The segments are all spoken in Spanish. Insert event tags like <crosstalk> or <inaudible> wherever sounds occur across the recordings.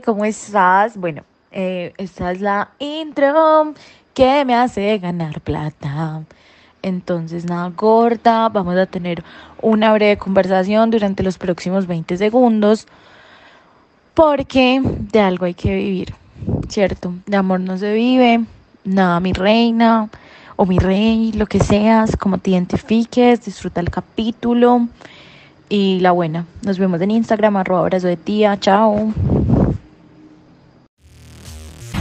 ¿cómo estás? Bueno, eh, esta es la intro que me hace ganar plata. Entonces, nada corta, vamos a tener una breve conversación durante los próximos 20 segundos porque de algo hay que vivir, ¿cierto? De amor no se vive, nada, mi reina o mi rey, lo que seas, como te identifiques, disfruta el capítulo y la buena. Nos vemos en Instagram, arroba abrazo de tía, chao.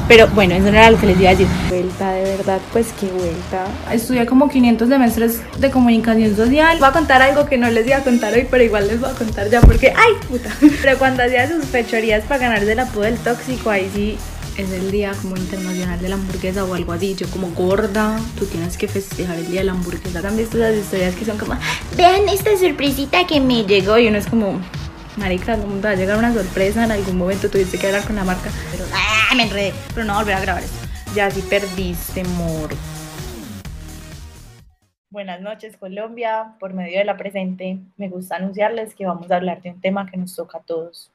Pero bueno, eso no era lo que les iba a decir. Vuelta, de verdad, pues qué vuelta. Estudié como 500 semestres de comunicación social. Voy a contar algo que no les iba a contar hoy, pero igual les voy a contar ya porque, ¡ay, puta! <laughs> Pero cuando hacía sus fechorías para ganarse el apodo del tóxico, ahí sí es el día como internacional de la hamburguesa o algo así. Yo como gorda, tú tienes que festejar el día de la hamburguesa. ¿Han visto las historias que son como, vean esta sorpresita que me llegó? Y uno es como, marica, ¿cómo te va a llegar una sorpresa? En algún momento tuviste que hablar con la marca. ¡ah! Me enredé. Pero no volver a grabar esto. Ya sí perdiste, mor. Buenas noches Colombia, por medio de la presente me gusta anunciarles que vamos a hablar de un tema que nos toca a todos,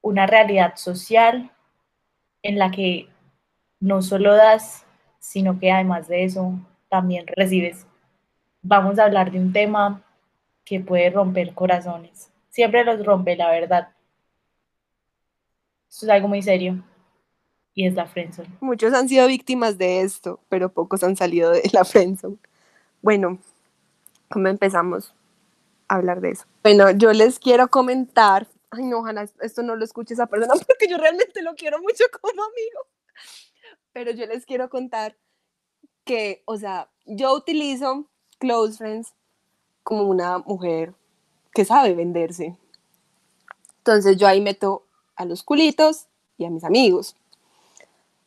una realidad social en la que no solo das, sino que además de eso también recibes. Vamos a hablar de un tema que puede romper corazones. Siempre los rompe, la verdad. Esto es algo muy serio. Y es la friendzone. Muchos han sido víctimas de esto, pero pocos han salido de la friendzone. Bueno, ¿cómo empezamos a hablar de eso? Bueno, yo les quiero comentar ay no, Hanna, esto no lo escuche esa persona <laughs> porque yo realmente lo quiero mucho como amigo. Pero yo les quiero contar que, o sea, yo utilizo Close Friends como una mujer que sabe venderse. Entonces yo ahí meto a los culitos y a mis amigos.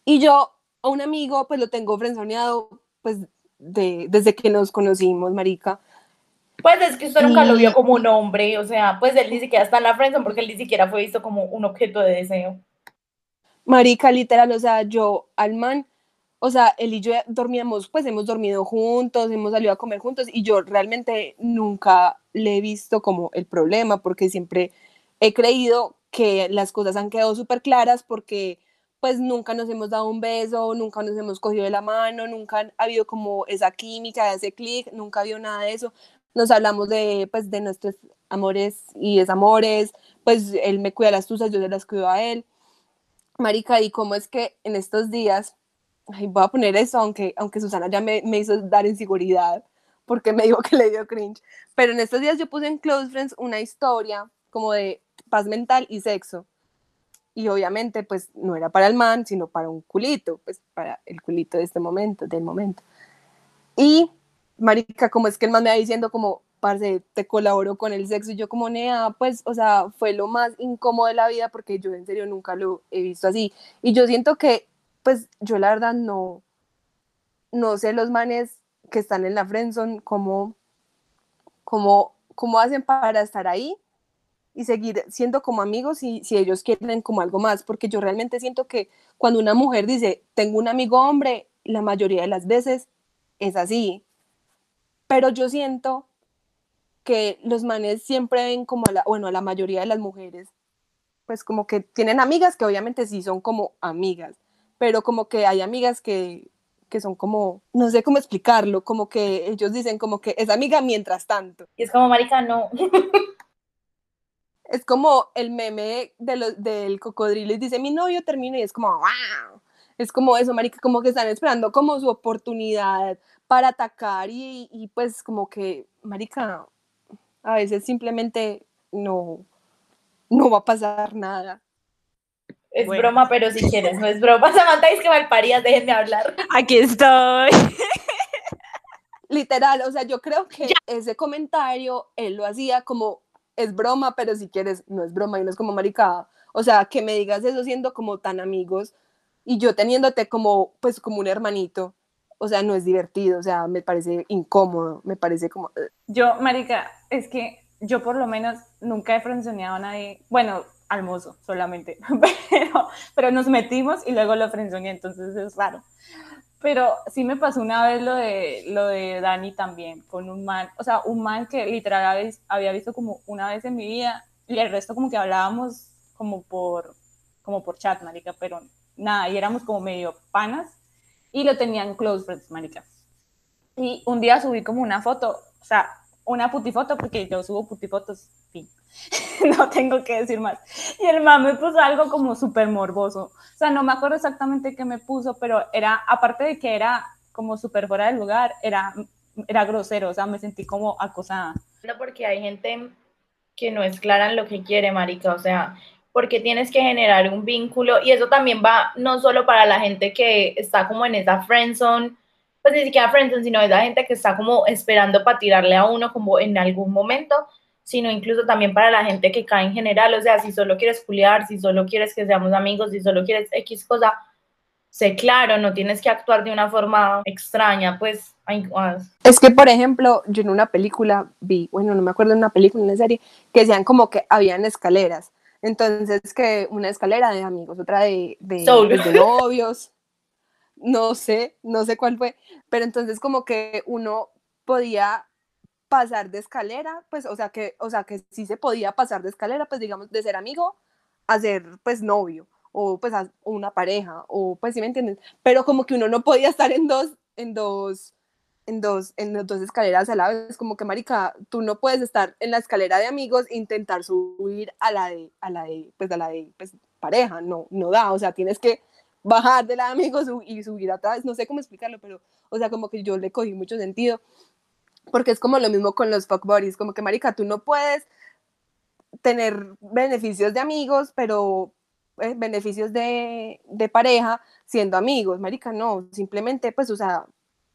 Y yo a un amigo pues lo tengo frenzoneado pues de, desde que nos conocimos, marica. Pues es que usted nunca lo vio como un hombre, o sea, pues él ni siquiera está en la friendzone porque él ni siquiera fue visto como un objeto de deseo. Marica, literal, o sea, yo al man, o sea, él y yo dormíamos, pues hemos dormido juntos, hemos salido a comer juntos y yo realmente nunca le he visto como el problema porque siempre he creído que las cosas han quedado súper claras porque pues nunca nos hemos dado un beso, nunca nos hemos cogido de la mano, nunca ha habido como esa química, ese clic, nunca ha habido nada de eso nos hablamos de, pues, de nuestros amores y desamores, pues él me cuida las tusas, yo se las cuido a él. Marica, y cómo es que en estos días, voy a poner eso, aunque, aunque Susana ya me, me hizo dar inseguridad, porque me dijo que le dio cringe, pero en estos días yo puse en Close Friends una historia como de paz mental y sexo. Y obviamente, pues no era para el man, sino para un culito, pues para el culito de este momento, del momento. Y marica, como es que el man me va diciendo como, parce, te colaboro con el sexo, y yo como, nea, pues, o sea, fue lo más incómodo de la vida porque yo en serio nunca lo he visto así, y yo siento que, pues, yo la verdad no, no sé los manes que están en la friendzone, cómo, cómo, cómo hacen para estar ahí y seguir siendo como amigos y si ellos quieren como algo más, porque yo realmente siento que cuando una mujer dice, tengo un amigo hombre, la mayoría de las veces es así, pero yo siento que los manes siempre ven como a la, bueno, a la mayoría de las mujeres, pues como que tienen amigas que obviamente sí son como amigas, pero como que hay amigas que, que son como, no sé cómo explicarlo, como que ellos dicen como que es amiga mientras tanto. Y es como, marica, no. <laughs> es como el meme de del cocodrilo y dice, mi novio termina y es como, wow. Es como eso, marica, como que están esperando como su oportunidad para atacar y, pues como que, marica, a veces simplemente no, no va a pasar nada. Es broma, pero si quieres, no es broma. <laughs> Samantha, es que malparías, déjenme hablar. Aquí estoy. Literal, o sea, yo creo que ese comentario él lo hacía como es broma, pero si quieres, no es broma y no es como maricada. O sea, que me digas eso siendo como tan amigos y yo teniéndote como, pues, como un hermanito o sea, no es divertido, o sea, me parece incómodo, me parece como... Yo, marica, es que yo por lo menos nunca he frenzoneado a nadie, bueno, al mozo solamente, <laughs> pero, pero nos metimos y luego lo frenzoneé, entonces es raro. Pero sí me pasó una vez lo de, lo de Dani también, con un man, o sea, un man que literal había visto como una vez en mi vida y el resto como que hablábamos como por, como por chat, marica, pero nada, y éramos como medio panas y lo tenían close friends, marica. Y un día subí como una foto, o sea, una putifoto, porque yo subo putifotos, fin. <laughs> no tengo que decir más. Y el man me puso algo como súper morboso. O sea, no me acuerdo exactamente qué me puso, pero era, aparte de que era como súper fuera del lugar, era, era grosero, o sea, me sentí como acosada. Porque hay gente que no es clara en lo que quiere, marica, o sea, porque tienes que generar un vínculo y eso también va no solo para la gente que está como en esa friendzone, pues ni siquiera friendzone, sino esa gente que está como esperando para tirarle a uno como en algún momento, sino incluso también para la gente que cae en general, o sea, si solo quieres culiar, si solo quieres que seamos amigos, si solo quieres X cosa, sé claro, no tienes que actuar de una forma extraña, pues. Es que, por ejemplo, yo en una película vi, bueno, no me acuerdo de una película, en una serie, que decían como que habían escaleras. Entonces, que una escalera de amigos, otra de, de, de novios, no sé, no sé cuál fue, pero entonces como que uno podía pasar de escalera, pues, o sea, que, o sea, que sí se podía pasar de escalera, pues, digamos, de ser amigo a ser, pues, novio o pues una pareja, o pues si me entienden, pero como que uno no podía estar en dos, en dos, en dos, en dos escaleras a la vez, como que marica, tú no puedes estar en la escalera de amigos e intentar subir a la de, a la de, pues a la de, pues pareja, no, no da, o sea, tienes que bajar de la <laughs> de amigos y subir atrás, no sé cómo explicarlo, pero, o sea, como que yo le cogí mucho sentido, porque es como lo mismo con los fuck como que marica, tú no puedes tener beneficios de amigos, pero eh, beneficios de, de, pareja siendo amigos, marica, no, simplemente pues, o sea,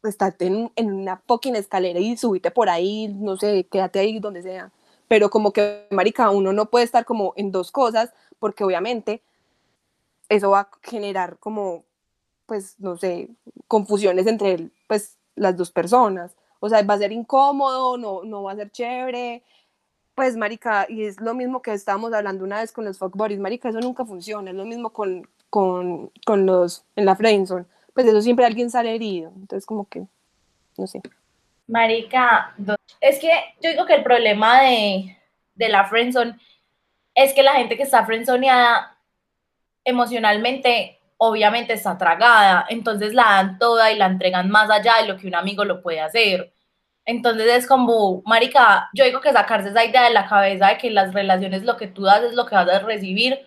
estate en, en una fucking escalera y subite por ahí, no sé, quédate ahí donde sea, pero como que, marica, uno no puede estar como en dos cosas, porque obviamente eso va a generar como, pues, no sé, confusiones entre, pues, las dos personas, o sea, va a ser incómodo, no, no va a ser chévere, pues, marica, y es lo mismo que estábamos hablando una vez con los fuck buddies, marica, eso nunca funciona, es lo mismo con, con, con los, en la friendzone, pues eso siempre alguien sale herido, entonces como que, no sé. Marica, es que yo digo que el problema de, de la friendzone es que la gente que está friendzoneada emocionalmente obviamente está tragada, entonces la dan toda y la entregan más allá de lo que un amigo lo puede hacer. Entonces es como, marica, yo digo que sacarse esa idea de la cabeza de que las relaciones lo que tú das es lo que vas a recibir,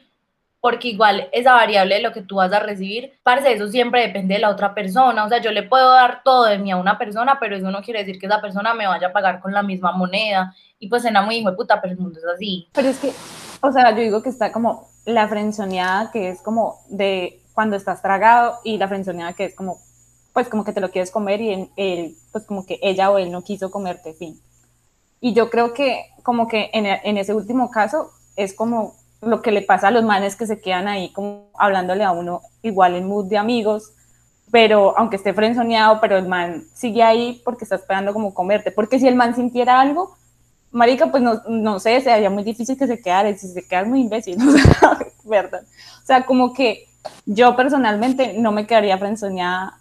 porque igual esa variable de lo que tú vas a recibir, parece eso siempre depende de la otra persona, o sea, yo le puedo dar todo de mí a una persona, pero eso no quiere decir que esa persona me vaya a pagar con la misma moneda, y pues era muy hijo de puta, pero el mundo es así. Pero es que, o sea, yo digo que está como la frenzoneada que es como de cuando estás tragado, y la frenzoneada que es como pues como que te lo quieres comer y él, pues como que ella o él no quiso comerte, fin. Y yo creo que como que en, en, ese último caso es como lo que le pasa a los manes que se quedan ahí como hablándole a uno igual en mood de amigos, pero aunque esté frenzoneado, pero el man sigue ahí porque está esperando como comerte, porque si el man sintiera algo, marica, pues no, no sé, sería muy difícil que se quedara, si se queda muy imbécil, <laughs> ¿verdad? O sea, como que yo personalmente no me quedaría frenzoneada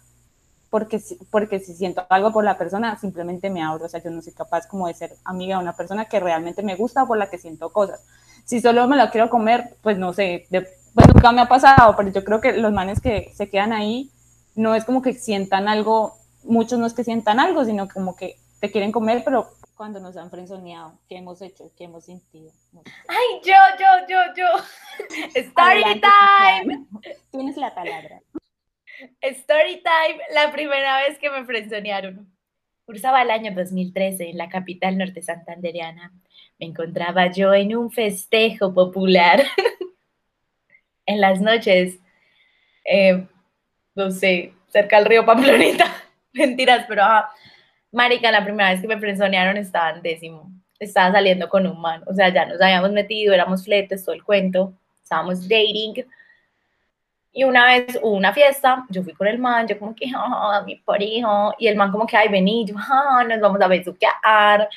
porque, porque si siento algo por la persona, simplemente me abro, o sea, yo no soy capaz como de ser amiga de una persona que realmente me gusta o por la que siento cosas. Si solo me la quiero comer, pues no sé, pues nunca me ha pasado, pero yo creo que los manes que se quedan ahí, no es como que sientan algo, muchos no es que sientan algo, sino como que te quieren comer, pero cuando nos han frenzoneado, ¿qué hemos hecho? ¿Qué hemos sentido? Ay, yo, yo, yo, yo. <laughs> Story time. Tienes la palabra. Story time, la primera vez que me frenzonearon. Cursaba el año 2013 en la capital norte santanderiana. Me encontraba yo en un festejo popular. <laughs> en las noches, eh, no sé, cerca del río Pamplonita. <laughs> Mentiras, pero Marica, la primera vez que me frenzonearon estaba en décimo. Estaba saliendo con un man. O sea, ya nos habíamos metido, éramos fletes, todo el cuento. Estábamos dating y una vez hubo una fiesta, yo fui con el man, yo como que, ah, mi pareja, y el man como que, ay, vení, yo, ah, nos vamos a besuquear.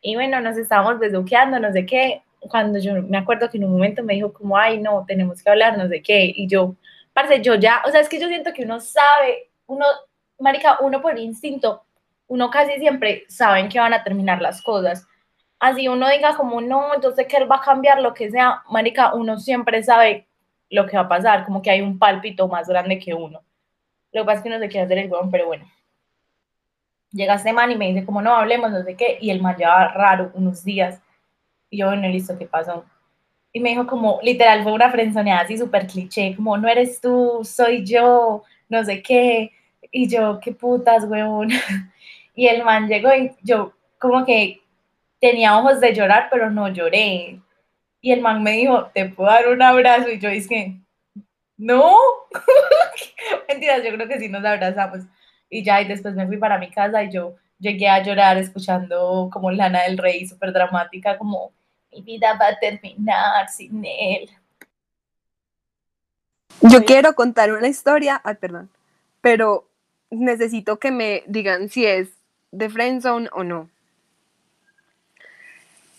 Y bueno, nos estábamos besuqueando, no sé qué. Cuando yo me acuerdo que en un momento me dijo como, ay, no, tenemos que hablar, no sé qué. Y yo, parce, yo ya, o sea, es que yo siento que uno sabe, uno, marica, uno por instinto, uno casi siempre sabe en qué van a terminar las cosas. Así uno diga como, no, entonces que él va a cambiar lo que sea, marica, uno siempre sabe lo que va a pasar, como que hay un pálpito más grande que uno. Lo que pasa es que no se quiere hacer el huevón, pero bueno. Llega este man y me dice como no hablemos, no sé qué, y el man lleva raro unos días. Y yo, bueno, listo, ¿qué pasó? Y me dijo como, literal, fue una frenzoneada así súper cliché, como no eres tú, soy yo, no sé qué. Y yo, qué putas, huevón. <laughs> Y el man llegó y yo como que tenía ojos de llorar, pero no lloré. Y el man me dijo, ¿te puedo dar un abrazo? Y yo dije, no. <laughs> Mentiras, yo creo que sí nos abrazamos. Y ya, y después me fui para mi casa y yo llegué a llorar escuchando como Lana del Rey, súper dramática, como mi vida va a terminar sin él. Yo quiero contar una historia, ay, perdón, pero necesito que me digan si es de friendzone o no.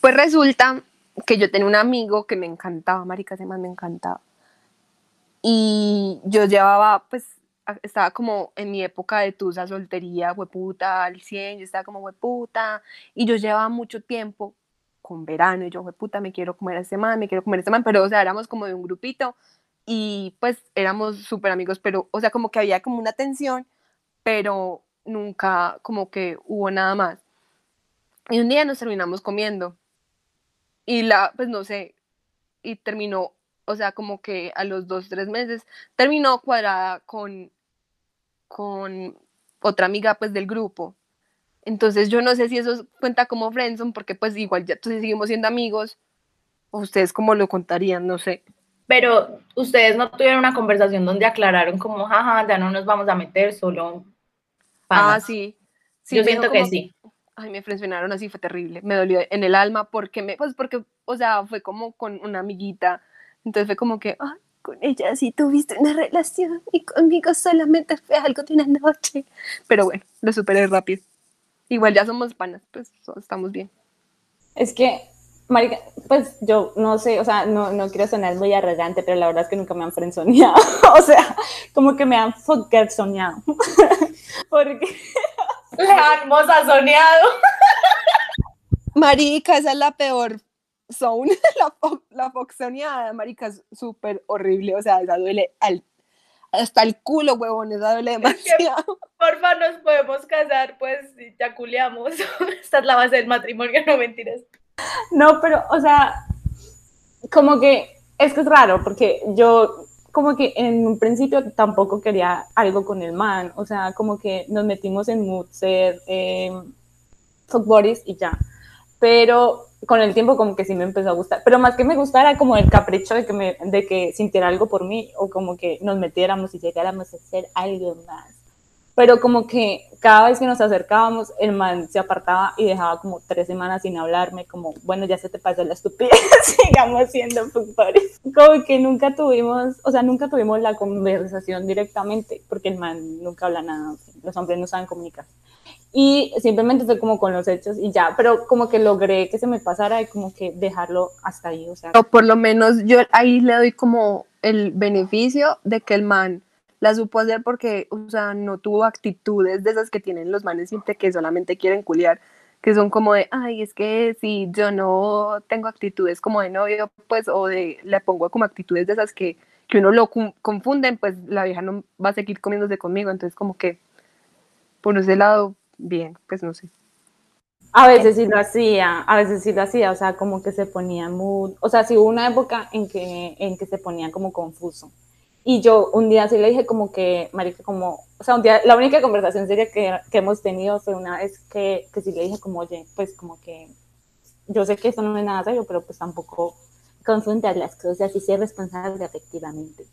Pues resulta que yo tenía un amigo que me encantaba, marica, ese man me encantaba. Y yo llevaba, pues, estaba como en mi época de tusa, soltería, hueputa, al 100, yo estaba como hueputa, y yo llevaba mucho tiempo con verano, y yo, hueputa, me quiero comer a ese man, me quiero comer a ese man, pero, o sea, éramos como de un grupito, y pues éramos súper amigos, pero, o sea, como que había como una tensión, pero nunca como que hubo nada más. Y un día nos terminamos comiendo, y la, pues no sé, y terminó, o sea, como que a los dos, tres meses, terminó cuadrada con, con otra amiga pues del grupo. Entonces yo no sé si eso cuenta como friendzone, porque pues igual ya entonces seguimos siendo amigos, o ustedes cómo lo contarían, no sé. Pero ustedes no tuvieron una conversación donde aclararon como, jaja, ya no nos vamos a meter, solo... Ah, panas". sí. sí Yo siento que como- sí. Ay, me frencionaron así, fue terrible. Me dolió en el alma porque me, pues porque, o sea, fue como con una amiguita. Entonces fue como que, ay, con ella sí tuviste una relación y conmigo solamente fue algo de una noche. Pero bueno, lo superé rápido. Igual ya somos panas, pues estamos bien. Es que, marica, pues yo no sé, o sea, no, no quiero sonar muy arrogante, pero la verdad es que nunca me han frenzoneado. <laughs> o sea, como que me han soñado. <laughs> Porque, La hermosa soñado. Marica, esa es la peor zone, <laughs> la, fo- la foxoneada, marica, es súper horrible, o sea, esa duele al, hasta el culo, huevón, esa duele demasiado. Porfa, nos podemos casar, pues, y ya culeamos. Esta es la base del matrimonio, no mentiras. No, pero, o sea, como que, es que es raro, porque yo, como que en un principio tampoco quería algo con el man, o sea, como que nos metimos en mood ser eh, y ya. Pero con el tiempo como que sí me empezó a gustar. Pero más que me gustara como el capricho de que, me, de que sintiera algo por mí o como que nos metiéramos y llegáramos a hacer algo más. Pero como que cada vez que nos acercábamos, el man se apartaba y dejaba como tres semanas sin hablarme, como, bueno, ya se te pasó la estupidez, <laughs> sigamos siendo buddies. Como que nunca tuvimos, o sea, nunca tuvimos la conversación directamente, porque el man nunca habla nada, los hombres no saben comunicar y simplemente fue como con los hechos y ya, pero como que logré que se me pasara y como que dejarlo hasta ahí, o sea, O por lo menos yo ahí le doy como el beneficio de que el man la supo hacer porque, o sea, no tuvo actitudes de esas que tienen los manes siempre que solamente quieren culiar, que son como de, ay, es que si yo no tengo actitudes como de novio, pues, o de, le pongo como actitudes de esas que, que uno lo confunden, pues la vieja no va a seguir comiéndose conmigo, entonces como que, por ese lado, bien, pues no sé. a veces sí lo hacía, a veces sí lo hacía, o sea, como que se ponía mood, o sea, sí hubo una época en que, en que se ponía como confuso. Y yo un día sí le dije como que, marica, como, o sea, un día, la única conversación seria que, que hemos tenido fue una vez que, que sí le dije como, oye, pues como que, yo sé que eso no es nada serio, pero pues tampoco confundas las cosas y ser responsable efectivamente.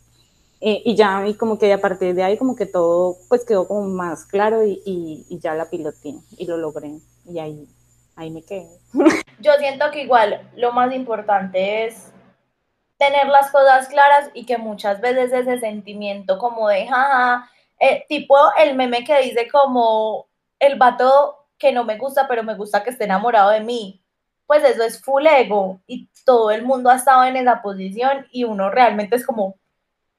Eh, y ya, y como que a partir de ahí, como que todo, pues quedó como más claro y, y, y ya la piloté y lo logré. Y ahí, ahí me quedé. <laughs> Yo siento que igual lo más importante es tener las cosas claras y que muchas veces ese sentimiento como de jaja, eh, tipo el meme que dice como el vato que no me gusta, pero me gusta que esté enamorado de mí. Pues eso es full ego y todo el mundo ha estado en esa posición y uno realmente es como,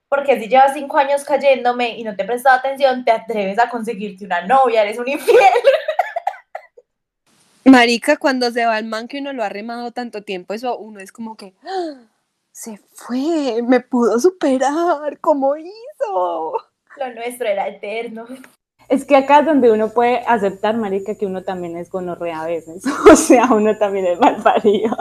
porque si llevas cinco años cayéndome y no te he prestado atención, te atreves a conseguirte una novia, eres un infiel. <laughs> Marica, cuando se va el man que uno lo ha remado tanto tiempo, eso uno es como que, ¡ah! Se fue, me pudo superar, ¿cómo hizo? Lo nuestro era eterno. Es que acá es donde uno puede aceptar, marica, que uno también es gonorrea a veces. <laughs> O sea, uno también es mal parido.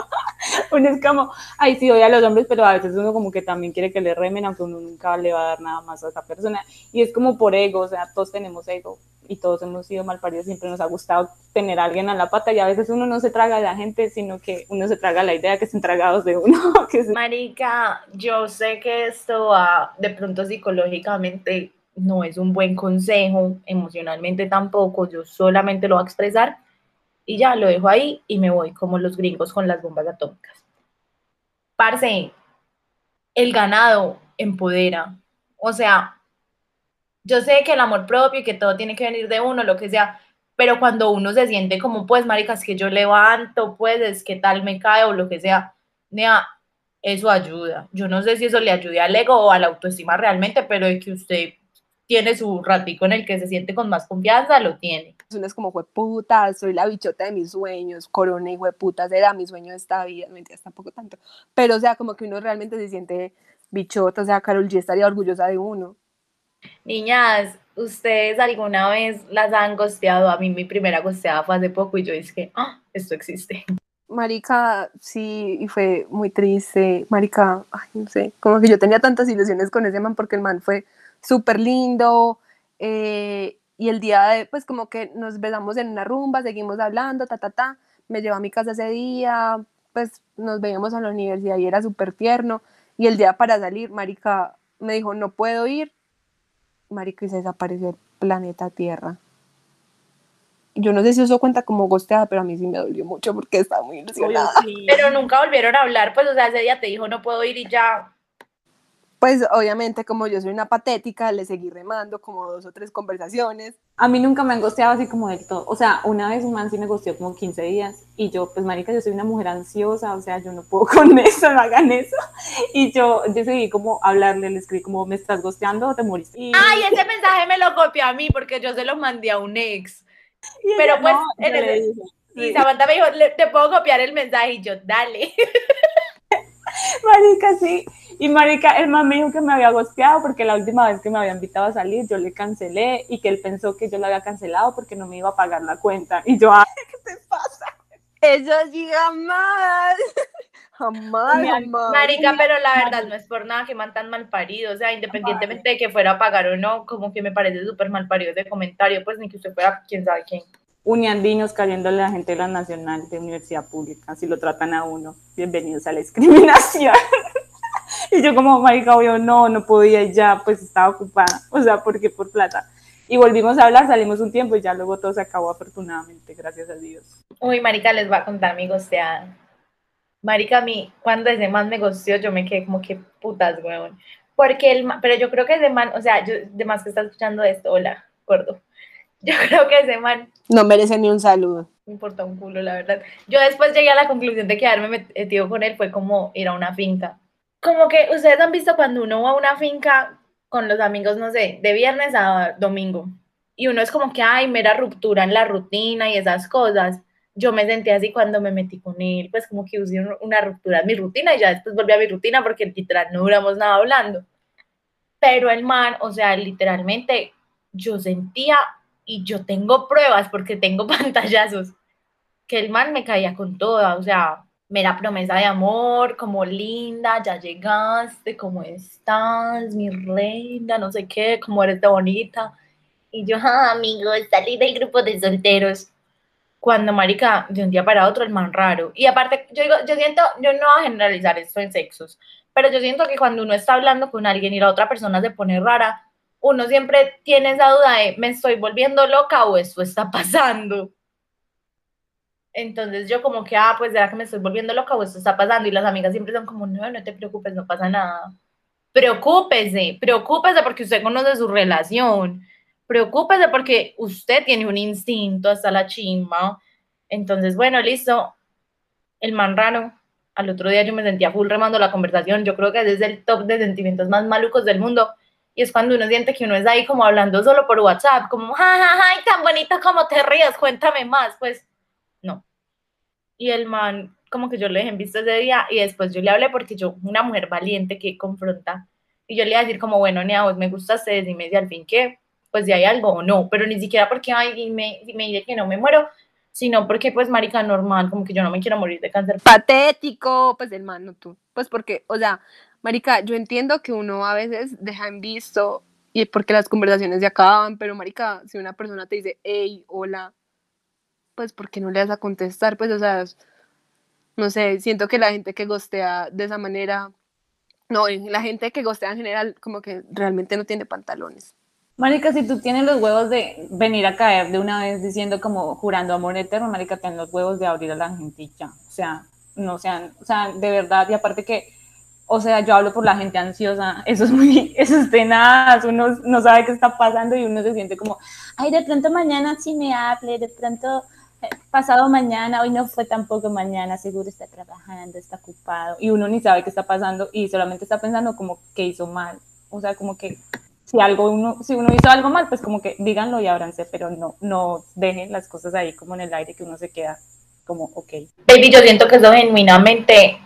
<laughs> Uno es como, ay, sí, odia a los hombres, pero a veces uno como que también quiere que le remen, aunque uno nunca le va a dar nada más a esa persona. Y es como por ego, o sea, todos tenemos ego y todos hemos sido mal paridos, siempre nos ha gustado tener a alguien a la pata y a veces uno no se traga a la gente, sino que uno se traga la idea que estén tragados de uno. <laughs> Marica, yo sé que esto va de pronto psicológicamente no es un buen consejo, emocionalmente tampoco, yo solamente lo voy a expresar y ya lo dejo ahí y me voy como los gringos con las bombas atómicas. Parce, el ganado empodera. O sea, yo sé que el amor propio y que todo tiene que venir de uno, lo que sea, pero cuando uno se siente como, pues, marica, es que yo levanto, pues, es que tal me cae o lo que sea, nea, eso ayuda. Yo no sé si eso le ayude al ego o a la autoestima realmente, pero de que usted tiene su ratico en el que se siente con más confianza, lo tiene. Uno es como, puta, soy la bichota de mis sueños, corona y puta, será mi sueño de esta vida, mentiras, tampoco tanto. Pero, o sea, como que uno realmente se siente bichota, o sea, Carol G estaría orgullosa de uno. Niñas, ¿ustedes alguna vez las han gosteado? A mí mi primera gosteada fue hace poco y yo dije, ah, esto existe. Marica, sí, y fue muy triste. Marica, ay, no sé, como que yo tenía tantas ilusiones con ese man porque el man fue súper lindo. eh, y el día de, pues como que nos besamos en una rumba, seguimos hablando, ta, ta, ta. Me llevó a mi casa ese día, pues nos veíamos a la universidad y era súper tierno. Y el día para salir, Marica me dijo, no puedo ir. Marica, y se desapareció el planeta Tierra. Yo no sé si eso cuenta como gosteada, pero a mí sí me dolió mucho porque estaba muy ilusionada. Pero nunca volvieron a hablar, pues, o sea, ese día te dijo, no puedo ir y ya. Pues obviamente como yo soy una patética, le seguí remando como dos o tres conversaciones. A mí nunca me han gosteado así como del todo. O sea, una vez un man sí me gosteó como 15 días y yo, pues marica, yo soy una mujer ansiosa, o sea, yo no puedo <laughs> con eso, no hagan eso. Y yo, seguí como hablarle, le escribí como, ¿me estás gosteando o te moriste? Y, Ay, ese mensaje me lo copió a mí porque yo se lo mandé a un ex. y pero pues, no, en dije, Y. Samantha me dijo, "Le- te puedo copiar el mensaje y yo, dale. <laughs> Marica, sí. Y marica, el man me dijo que me había gosteado porque la última vez que me había invitado a salir yo le cancelé y que él pensó que yo lo había cancelado porque no me iba a pagar la cuenta. Y yo, ah, ¿qué te pasa? Eso sí jamás. <laughs> Jamás, Mi jamás. Marica, pero la verdad no es por nada que man tan mal parido. O sea, independientemente de que fuera a pagar o no, como que me parece súper mal parido ese comentario, pues ni que usted fuera quién sabe quién. Uniandinos cayéndole a la gente de la nacional de universidad pública, si lo tratan a uno. Bienvenidos a la discriminación. <laughs> y yo como, marica, obvio, no, no podía y ya, pues estaba ocupada. <laughs> O sea, porque por plata. Y volvimos a hablar, salimos un tiempo y ya luego todo se acabó afortunadamente, gracias a Dios. Uy, Marica, les voy a contar mi gosteada. Marica, a mí, cuando ese man me gosteó, yo me quedé como que putas, weón. Porque el man, pero yo creo que ese man, o sea, yo, de más que está escuchando esto, hola, gordo. <laughs> Yo creo que ese man No merece ni un saludo. me importa un culo, la verdad. Yo después llegué a la conclusión de quedarme metido con él, fue como ir a una finca. Como que ustedes han visto cuando uno va a una finca con los amigos, no sé, de viernes a domingo, y uno es como que, ay, mera ruptura en la rutina y esas cosas. Yo me sentí así cuando me metí con él, pues como que usé un- una ruptura en mi rutina y ya después volví a mi rutina porque literal no duramos nada hablando. Pero el man, o sea, literalmente yo sentía y yo tengo pruebas porque tengo <laughs> pantallazos que el man me caía con toda, o sea, mera promesa de amor, como linda, ya llegaste, ¿cómo estás, mi reina? No sé qué, cómo eres de bonita. Y yo, ah, amigo, salí del grupo de solteros. Cuando, marica, de un día para otro, el man raro. Y aparte, yo digo, yo siento, yo no voy a generalizar esto en sexos, pero yo siento que cuando uno está hablando con alguien y la otra persona se pone rara, uno siempre tiene esa duda de, ¿me estoy volviendo loca o esto está pasando? Entonces yo como que, ah, pues será que me estoy volviendo loca o esto está pasando. Y las amigas siempre son como, no, no te preocupes, no pasa nada. Preocúpese, preocúpese porque usted conoce su relación. Preocúpese porque usted tiene un instinto hasta la chimba. Entonces, bueno, listo. El man raro. Al otro día yo me sentía full remando la conversación. Yo creo que ese es el top de sentimientos más malucos del mundo. Y es cuando uno siente que uno es ahí como hablando solo por WhatsApp, como, ja, ja, ja, tan bonito como te rías, cuéntame más. Pues. Y el man como que yo lo dejé en visto ese día y después yo le hablé porque yo, una mujer valiente que confronta, y yo le iba a decir como, bueno, ni a vos me gustaste, dime si al fin que, pues si hay algo o no, pero ni siquiera porque, ay, me, me dice que no me muero, sino porque, pues, marica, normal, como que yo no me quiero morir de cáncer. Patético, pues el man, no tú. Pues porque, o sea, marica, yo entiendo que uno a veces deja en visto y porque las conversaciones se acaban, pero marica, si una persona te dice, hey, hola, pues ¿por qué no le vas a contestar? Pues, o sea, no sé, siento que la gente que gostea de esa manera, no, la gente que gostea en general como que realmente no tiene pantalones. Marica, si tú tienes los huevos de venir a caer de una vez diciendo como jurando amor eterno, Marica, ten los huevos de abrir a la gentilla. O sea, no sean, o sea, de verdad, y aparte que, o sea, yo hablo por la gente ansiosa, eso es muy, <laughs> eso es tenaz, uno no sabe qué está pasando y uno se siente como, ay, de pronto mañana sí me hable, de pronto eh, pasado mañana, hoy no fue tampoco mañana, seguro está trabajando, está ocupado, y uno ni sabe qué está pasando y solamente está pensando como que hizo mal, o sea, como que si algo uno, si uno hizo algo mal, pues como que díganlo y ábranse, pero no, no dejen las cosas ahí como en el aire que uno se queda como, ok. Baby, yo siento que eso genuinamente,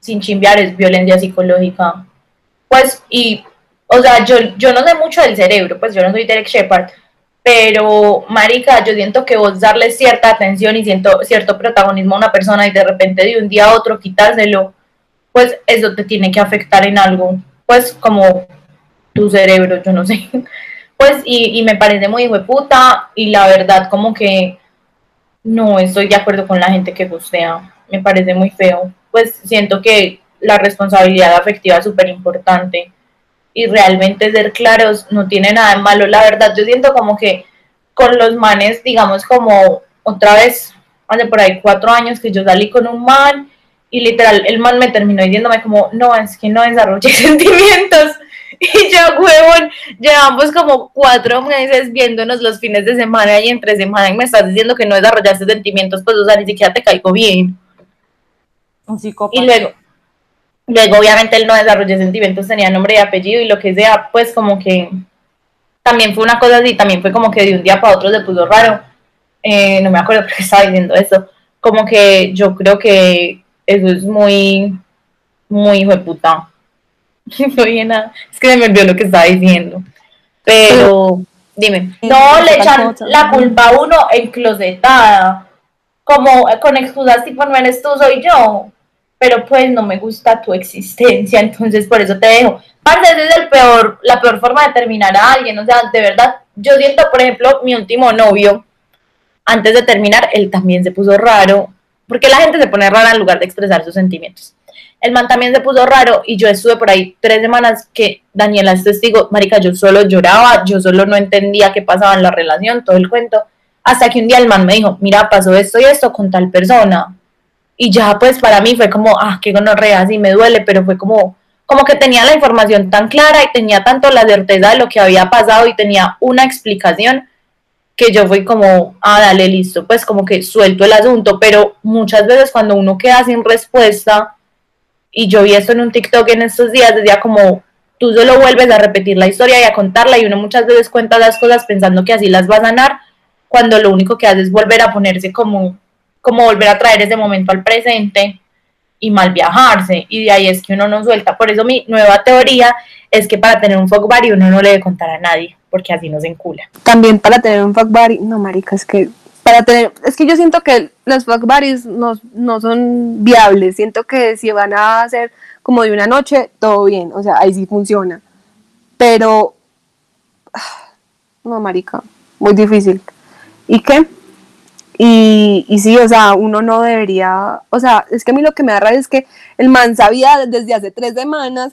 sin chimbear, es violencia psicológica. Pues, y, o sea, yo, yo no sé mucho del cerebro, pues yo no soy Derek Shepard, pero, marica, yo siento que vos darle cierta atención y siento, cierto protagonismo a una persona y de repente de un día a otro quitárselo, pues eso te tiene que afectar en algo, pues como tu cerebro, yo no sé. <laughs> Pues, y, y me parece muy hijo de puta, y la verdad, como que no estoy de acuerdo con la gente que gustea. Me parece muy feo. Pues siento que la responsabilidad afectiva es súper importante. Y realmente ser claros no tiene nada de malo. La verdad, yo siento como que con los manes, digamos, como otra vez, hace por ahí cuatro años que yo salí con un man y literal el man me terminó diciéndome como, no, es que no desarrollé <laughs> sentimientos. Y yo, huevón, llevamos como cuatro meses viéndonos los fines de semana y entre semana y me estás diciendo que no desarrollaste sentimientos, pues, o sea, ni siquiera te caigo bien. Un psicópata. Y luego, luego obviamente él no desarrolló sentimientos, tenía nombre y apellido y lo que sea, pues como que también fue una cosa así, también fue como que de un día para otro se puso raro. Eh, no me acuerdo <laughs> por qué estaba diciendo eso. Como que yo creo que eso es muy, muy hijo de puta. <laughs> No oye nada. Es que se me olvidó lo que estaba diciendo. Pero, dime. No, le echan la culpa a uno enclosetada. Como con excusas tipo, no eres tú, soy yo. Pero pues no me gusta tu existencia, entonces por eso te dejo. Parce, esa es el peor, la peor forma de terminar a alguien. O sea, de verdad, yo siento, por ejemplo, mi último novio, antes de terminar, él también se puso raro. Porque la gente se pone rara en lugar de expresar sus sentimientos el man también se puso raro y yo estuve por ahí tres semanas que Daniela es testigo, marica, yo solo lloraba, yo solo no entendía qué pasaba en la relación, todo el cuento, hasta que un día el man me dijo, mira, pasó esto y esto con tal persona. Y ya pues para mí fue como, ah, qué gonorrea, sí me duele, pero fue como, como que tenía la información tan clara y tenía tanto la certeza de lo que había pasado y tenía una explicación que yo fui como, ah, dale, listo, pues como que suelto el asunto, pero muchas veces cuando uno queda sin respuesta, y yo vi esto en un TikTok en estos días, decía como, tú solo vuelves a repetir la historia y a contarla y uno muchas veces cuenta las cosas pensando que así las va a sanar, cuando lo único que hace es volver a ponerse como, como volver a traer ese momento al presente y mal viajarse, y de ahí es que uno no suelta. Por eso mi nueva teoría es que para tener un fuck uno no le debe contar a nadie, porque así no se encula. También para tener un fuck no marica, es que para tener, es que yo siento que los fuck no, no son viables, siento que si van a hacer como de una noche, todo bien, o sea, ahí sí funciona, pero, <sighs> no, marica, muy difícil. ¿Y qué? Y, y sí, o sea, uno no debería, o sea, es que a mí lo que me da rabia es que el man sabía desde hace tres semanas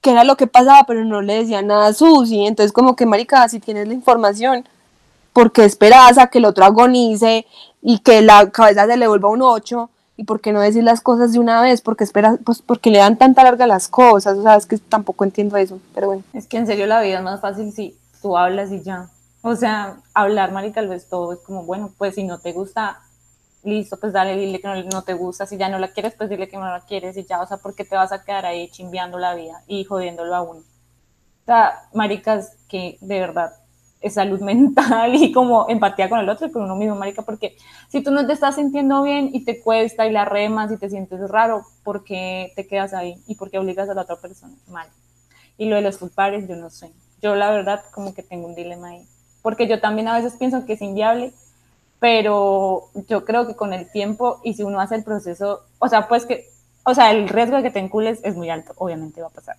qué era lo que pasaba, pero no le decía nada a Susi, entonces como que, marica, si tienes la información, ¿Por qué esperas a que el otro agonice y que la cabeza se le vuelva un 8? ¿Y por qué no decir las cosas de una vez? porque esperas? Pues porque le dan tanta larga las cosas. O sea, es que tampoco entiendo eso, pero bueno. Es que en serio la vida es más fácil si tú hablas y ya. O sea, hablar, marica, tal vez todo es como, bueno, pues si no te gusta, listo, pues dale, dile que no, te gusta. Si ya no la quieres, pues dile que no la quieres y ya. O sea, ¿por qué te vas a quedar ahí chimbeando la vida y jodiéndolo a uno? O sea, maricas, que de verdad es salud <laughs> mental y como empatía con el otro y con uno mismo, marica, porque si tú no te estás sintiendo bien y te cuesta y la remas y te sientes raro, ¿por qué te quedas ahí? ¿Y por qué obligas a la otra persona? Mal. Y lo de los parties, yo no sé. Yo la verdad como que tengo un dilema ahí. Porque yo también a veces pienso que es inviable, pero yo creo que con el tiempo y si uno hace el proceso, o sea, pues que, o sea, el riesgo de que te encules es muy alto, obviamente va a pasar.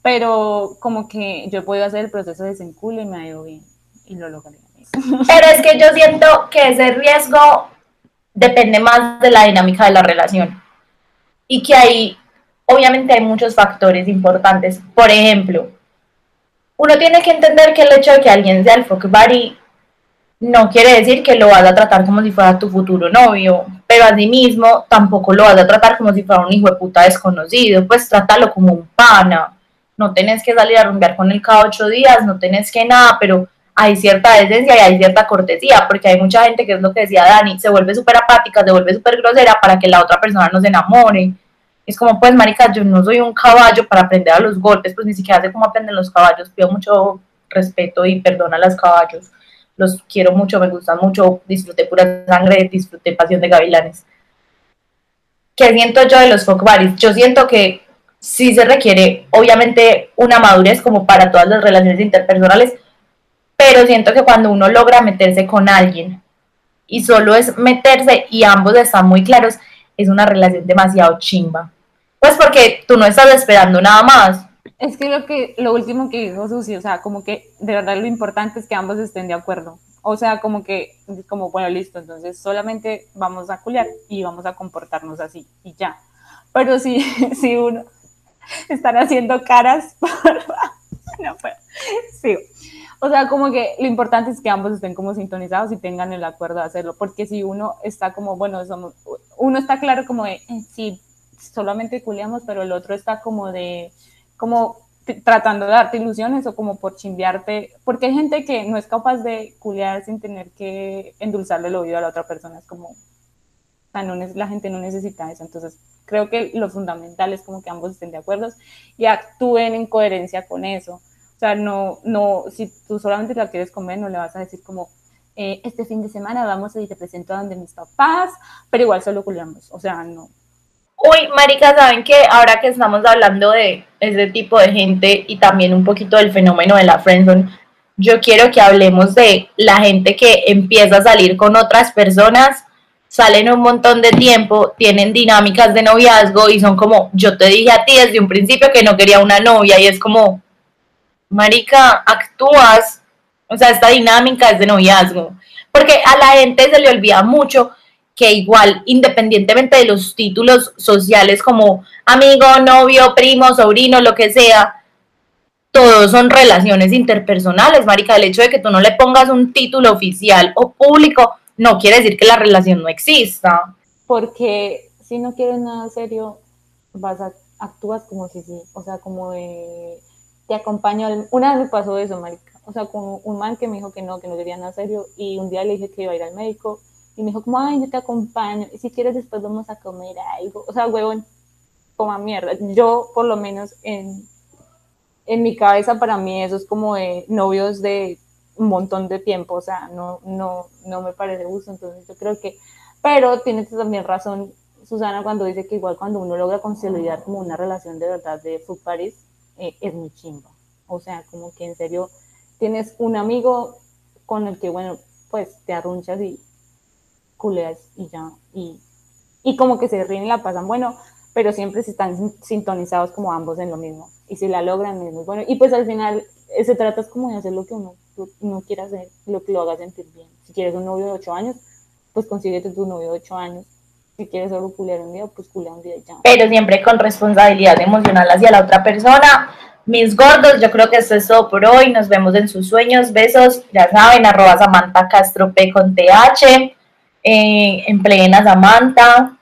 Pero como que yo puedo hacer el proceso de desencule y me ha ido bien y lo logré. Pero es que yo siento que ese riesgo depende más de la dinámica de la relación y que ahí obviamente hay muchos factores importantes. Por ejemplo, uno tiene que entender que el hecho de que alguien sea el fuck buddy no quiere decir que lo vas a tratar como si fuera tu futuro novio, pero mismo tampoco lo vas a tratar como si fuera un hijo de puta desconocido, pues trátalo como un pana. No tenés que salir a rumbear con él cada ocho días, no tenés que nada, pero hay cierta decencia y hay cierta cortesía, porque hay mucha gente que es lo que decía Dani, se vuelve súper apática, se vuelve súper grosera para que la otra persona no se enamore. Es como, pues, marica, yo no soy un caballo para aprender a los golpes, pues ni siquiera sé cómo aprenden los caballos. Pido mucho respeto y perdón a los caballos los quiero mucho, me gustan mucho, disfruté pura sangre, disfruté Pasión de Gavilanes. ¿Qué siento yo de los folk Yo siento que sí se requiere, obviamente, una madurez como para todas las relaciones interpersonales, pero siento que cuando uno logra meterse con alguien y solo es meterse y ambos están muy claros, es una relación demasiado chimba. Pues porque tú no estás esperando nada más, es que lo que lo último que dijo Susi, o sea, como que de verdad lo importante es que ambos estén de acuerdo. O sea, como que, como, bueno, listo, entonces solamente vamos a culiar y vamos a comportarnos así y ya. Pero si, <laughs> si uno están haciendo caras, <laughs> no puedo. Sí. O sea, como que lo importante es que ambos estén como sintonizados y tengan el acuerdo de hacerlo, porque si uno está como, bueno, somos, uno está claro como de, eh, sí, solamente culiamos, pero el otro está como de, como tratando de darte ilusiones o como por chimbearte, porque hay gente que no es capaz de culiar sin tener que endulzarle el oído a la otra persona, es como, o no, la gente no necesita eso, entonces creo que lo fundamental es como que ambos estén de acuerdo y actúen en coherencia con eso, o sea, no, no, si tú solamente la quieres comer, no le vas a decir como, eh, este fin de semana vamos a ir te presento a donde mis papás, pero igual solo culiamos, o sea, no, Uy, marica, ¿saben que Ahora que estamos hablando de ese tipo de gente y también un poquito del fenómeno de la friendzone, yo quiero que hablemos de la gente que empieza a salir con otras personas, salen un montón de tiempo, tienen dinámicas de noviazgo y son como, yo te dije a ti desde un principio que no quería una novia y es como, marica, actúas, o sea, esta dinámica es de noviazgo, porque a la gente se le olvida mucho que igual, independientemente de los títulos sociales como amigo, novio, primo, sobrino, lo que sea, todos son relaciones interpersonales, marica. El hecho de que tú no le pongas un título oficial o público no quiere decir que la relación no exista. Porque si no quieres nada serio, vas a, actúas como si sí, o sea, como de, te acompaño. Una vez me pasó eso, marica. O sea, con un man que me dijo que no, que no quería nada serio, y un día le dije que iba a ir al médico, y me dijo como, ay, yo te acompaño, y si quieres después vamos a comer algo. O sea, huevón, coma mierda. Yo, por lo menos, en, en mi cabeza, para mí eso es como de novios de un montón de tiempo, o sea, no, no, no me parece gusto, entonces yo creo que, pero tienes también razón, Susana, cuando dice que igual cuando uno logra consolidar como una relación de verdad de food Paris, eh, es muy chimba, o sea, como que en serio tienes un amigo con el que, bueno, pues te arrunchas y culeas y ya, y, y como que se ríen y la pasan bueno, pero siempre si están sintonizados como ambos en lo mismo, y si la logran es muy bueno, y pues al final eh, se trata es como de hacer lo que uno, no quiere hacer, lo que lo haga sentir bien, si quieres un novio de 8 años, pues consíguete tu novio de 8 años, si quieres solo culear un día, pues culea un día y ya. Pero siempre con responsabilidad emocional hacia la otra persona, mis gordos, yo creo que esto es todo por hoy. Nos vemos en sus sueños. Besos. Ya saben, arroba Samantha Castro P con TH eh, empleen a Samantha,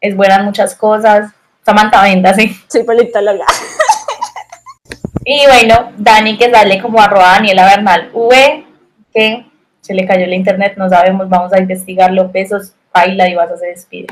es buena en muchas cosas. Samantha, venda, sí. Soy politóloga. Y bueno, Dani que sale como arroba Daniela Bernal V, que se le cayó el internet, no sabemos, vamos a investigarlo. Besos, baila y vas a se despide.